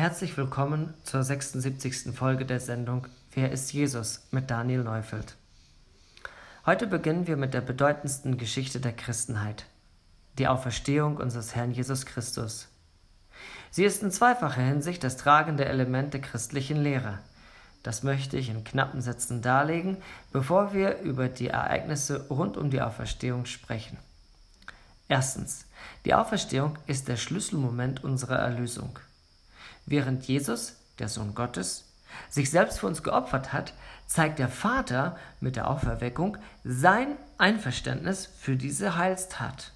Herzlich willkommen zur 76. Folge der Sendung Wer ist Jesus mit Daniel Neufeld. Heute beginnen wir mit der bedeutendsten Geschichte der Christenheit, die Auferstehung unseres Herrn Jesus Christus. Sie ist in zweifacher Hinsicht das tragende Element der christlichen Lehre. Das möchte ich in knappen Sätzen darlegen, bevor wir über die Ereignisse rund um die Auferstehung sprechen. Erstens. Die Auferstehung ist der Schlüsselmoment unserer Erlösung. Während Jesus, der Sohn Gottes, sich selbst für uns geopfert hat, zeigt der Vater mit der Auferweckung sein Einverständnis für diese Heilstat.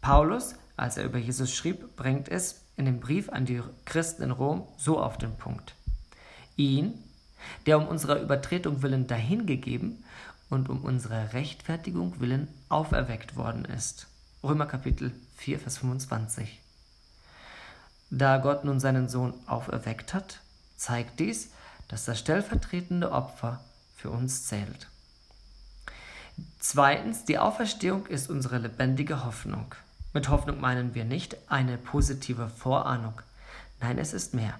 Paulus, als er über Jesus schrieb, bringt es in dem Brief an die Christen in Rom so auf den Punkt. Ihn, der um unserer Übertretung willen dahingegeben und um unserer Rechtfertigung willen auferweckt worden ist. Römer Kapitel 4, Vers 25. Da Gott nun seinen Sohn auferweckt hat, zeigt dies, dass das stellvertretende Opfer für uns zählt. Zweitens, die Auferstehung ist unsere lebendige Hoffnung. Mit Hoffnung meinen wir nicht eine positive Vorahnung. Nein, es ist mehr.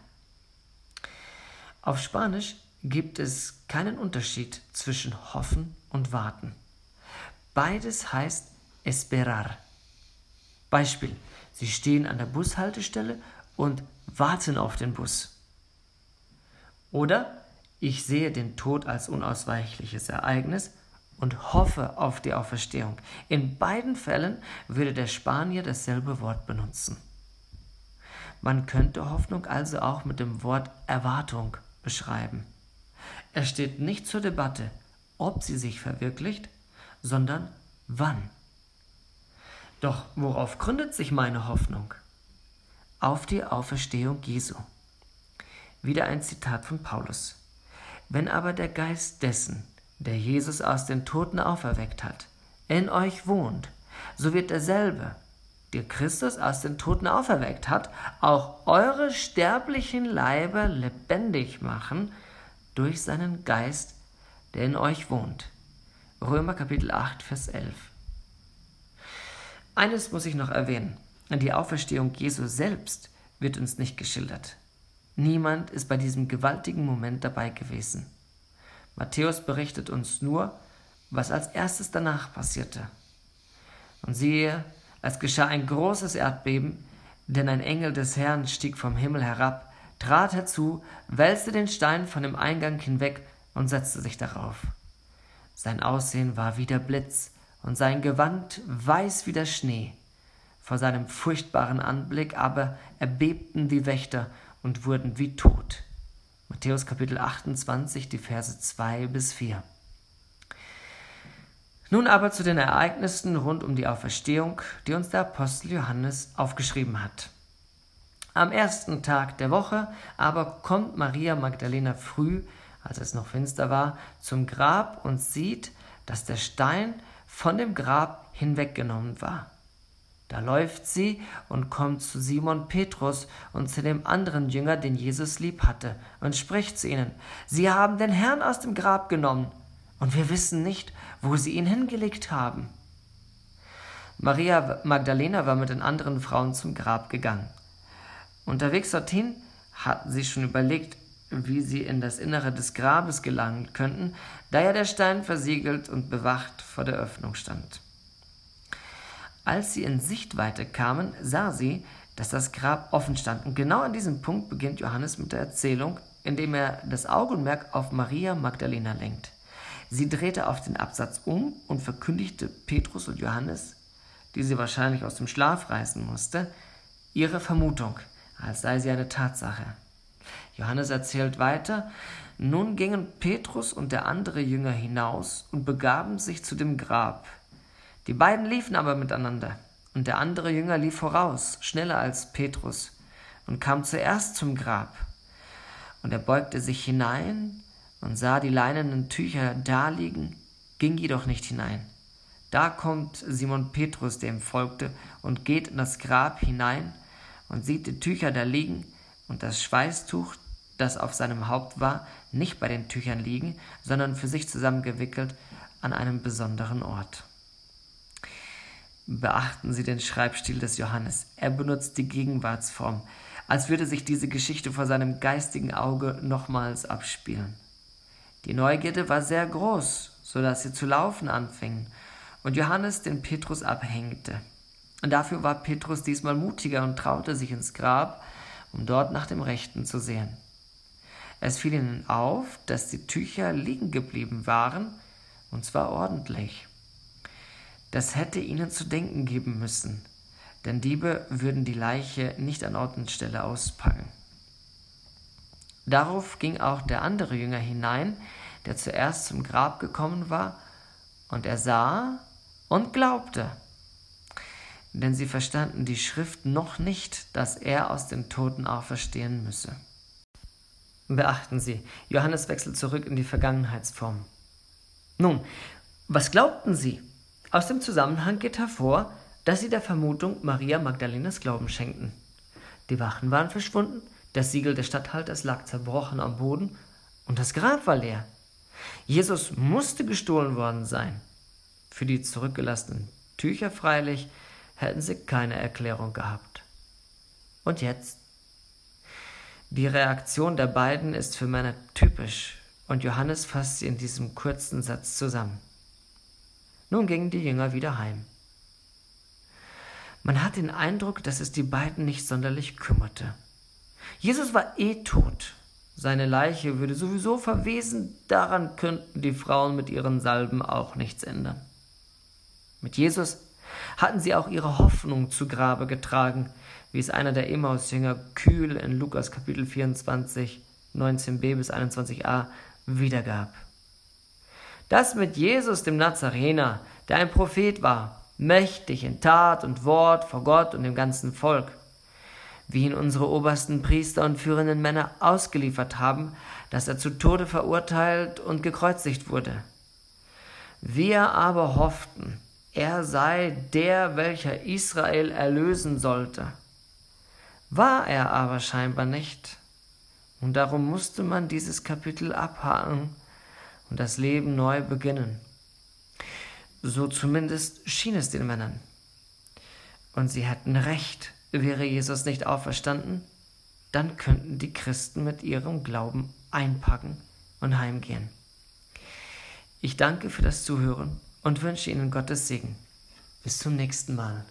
Auf Spanisch gibt es keinen Unterschied zwischen hoffen und warten. Beides heißt esperar. Beispiel, Sie stehen an der Bushaltestelle und warten auf den Bus. Oder ich sehe den Tod als unausweichliches Ereignis und hoffe auf die Auferstehung. In beiden Fällen würde der Spanier dasselbe Wort benutzen. Man könnte Hoffnung also auch mit dem Wort Erwartung beschreiben. Es steht nicht zur Debatte, ob sie sich verwirklicht, sondern wann. Doch worauf gründet sich meine Hoffnung? Auf die Auferstehung Jesu. Wieder ein Zitat von Paulus. Wenn aber der Geist dessen, der Jesus aus den Toten auferweckt hat, in euch wohnt, so wird derselbe, der Christus aus den Toten auferweckt hat, auch eure sterblichen Leiber lebendig machen durch seinen Geist, der in euch wohnt. Römer Kapitel 8, Vers 11. Eines muss ich noch erwähnen. Die Auferstehung Jesu selbst wird uns nicht geschildert. Niemand ist bei diesem gewaltigen Moment dabei gewesen. Matthäus berichtet uns nur, was als erstes danach passierte. Und siehe, es geschah ein großes Erdbeben, denn ein Engel des Herrn stieg vom Himmel herab, trat herzu, wälzte den Stein von dem Eingang hinweg und setzte sich darauf. Sein Aussehen war wie der Blitz und sein Gewand weiß wie der Schnee. Vor seinem furchtbaren Anblick aber erbebten die Wächter und wurden wie tot. Matthäus Kapitel 28, die Verse 2 bis 4. Nun aber zu den Ereignissen rund um die Auferstehung, die uns der Apostel Johannes aufgeschrieben hat. Am ersten Tag der Woche aber kommt Maria Magdalena früh, als es noch finster war, zum Grab und sieht, dass der Stein von dem Grab hinweggenommen war. Da läuft sie und kommt zu Simon Petrus und zu dem anderen Jünger, den Jesus lieb hatte, und spricht zu ihnen, Sie haben den Herrn aus dem Grab genommen, und wir wissen nicht, wo sie ihn hingelegt haben. Maria Magdalena war mit den anderen Frauen zum Grab gegangen. Unterwegs dorthin hatten sie schon überlegt, wie sie in das Innere des Grabes gelangen könnten, da ja der Stein versiegelt und bewacht vor der Öffnung stand. Als sie in Sichtweite kamen, sah sie, dass das Grab offen stand. Und genau an diesem Punkt beginnt Johannes mit der Erzählung, indem er das Augenmerk auf Maria Magdalena lenkt. Sie drehte auf den Absatz um und verkündigte Petrus und Johannes, die sie wahrscheinlich aus dem Schlaf reißen musste, ihre Vermutung, als sei sie eine Tatsache. Johannes erzählt weiter, nun gingen Petrus und der andere Jünger hinaus und begaben sich zu dem Grab. Die beiden liefen aber miteinander, und der andere Jünger lief voraus, schneller als Petrus, und kam zuerst zum Grab. Und er beugte sich hinein und sah die leinenen Tücher daliegen, ging jedoch nicht hinein. Da kommt Simon Petrus, der ihm folgte, und geht in das Grab hinein und sieht die Tücher da liegen und das Schweißtuch, das auf seinem Haupt war, nicht bei den Tüchern liegen, sondern für sich zusammengewickelt an einem besonderen Ort. Beachten Sie den Schreibstil des Johannes. Er benutzt die Gegenwartsform. als würde sich diese Geschichte vor seinem geistigen Auge nochmals abspielen. Die Neugierde war sehr groß, so dass sie zu laufen anfingen und Johannes den Petrus abhängte. Und dafür war Petrus diesmal mutiger und traute sich ins Grab, um dort nach dem Rechten zu sehen. Es fiel ihnen auf, dass die Tücher liegen geblieben waren, und zwar ordentlich. Das hätte ihnen zu denken geben müssen, denn Diebe würden die Leiche nicht an Ort und Stelle auspacken. Darauf ging auch der andere Jünger hinein, der zuerst zum Grab gekommen war, und er sah und glaubte. Denn sie verstanden die Schrift noch nicht, dass er aus den Toten auferstehen müsse. Beachten Sie, Johannes wechselt zurück in die Vergangenheitsform. Nun, was glaubten Sie? Aus dem Zusammenhang geht hervor, dass sie der Vermutung Maria Magdalenas Glauben schenkten. Die Wachen waren verschwunden, das Siegel des Statthalters lag zerbrochen am Boden und das Grab war leer. Jesus musste gestohlen worden sein. Für die zurückgelassenen Tücher freilich hätten sie keine Erklärung gehabt. Und jetzt? Die Reaktion der beiden ist für Männer typisch und Johannes fasst sie in diesem kurzen Satz zusammen. Nun gingen die Jünger wieder heim. Man hat den Eindruck, dass es die beiden nicht sonderlich kümmerte. Jesus war eh tot. Seine Leiche würde sowieso verwesen, daran könnten die Frauen mit ihren Salben auch nichts ändern. Mit Jesus hatten sie auch ihre Hoffnung zu Grabe getragen, wie es einer der Emmaus-Jünger kühl in Lukas Kapitel 24, 19b bis 21a wiedergab. Das mit Jesus, dem Nazarener, der ein Prophet war, mächtig in Tat und Wort vor Gott und dem ganzen Volk, wie ihn unsere obersten Priester und führenden Männer ausgeliefert haben, dass er zu Tode verurteilt und gekreuzigt wurde. Wir aber hofften, er sei der, welcher Israel erlösen sollte. War er aber scheinbar nicht. Und darum musste man dieses Kapitel abhaken und das Leben neu beginnen. So zumindest schien es den Männern. Und sie hatten recht, wäre Jesus nicht auferstanden, dann könnten die Christen mit ihrem Glauben einpacken und heimgehen. Ich danke für das Zuhören und wünsche Ihnen Gottes Segen. Bis zum nächsten Mal.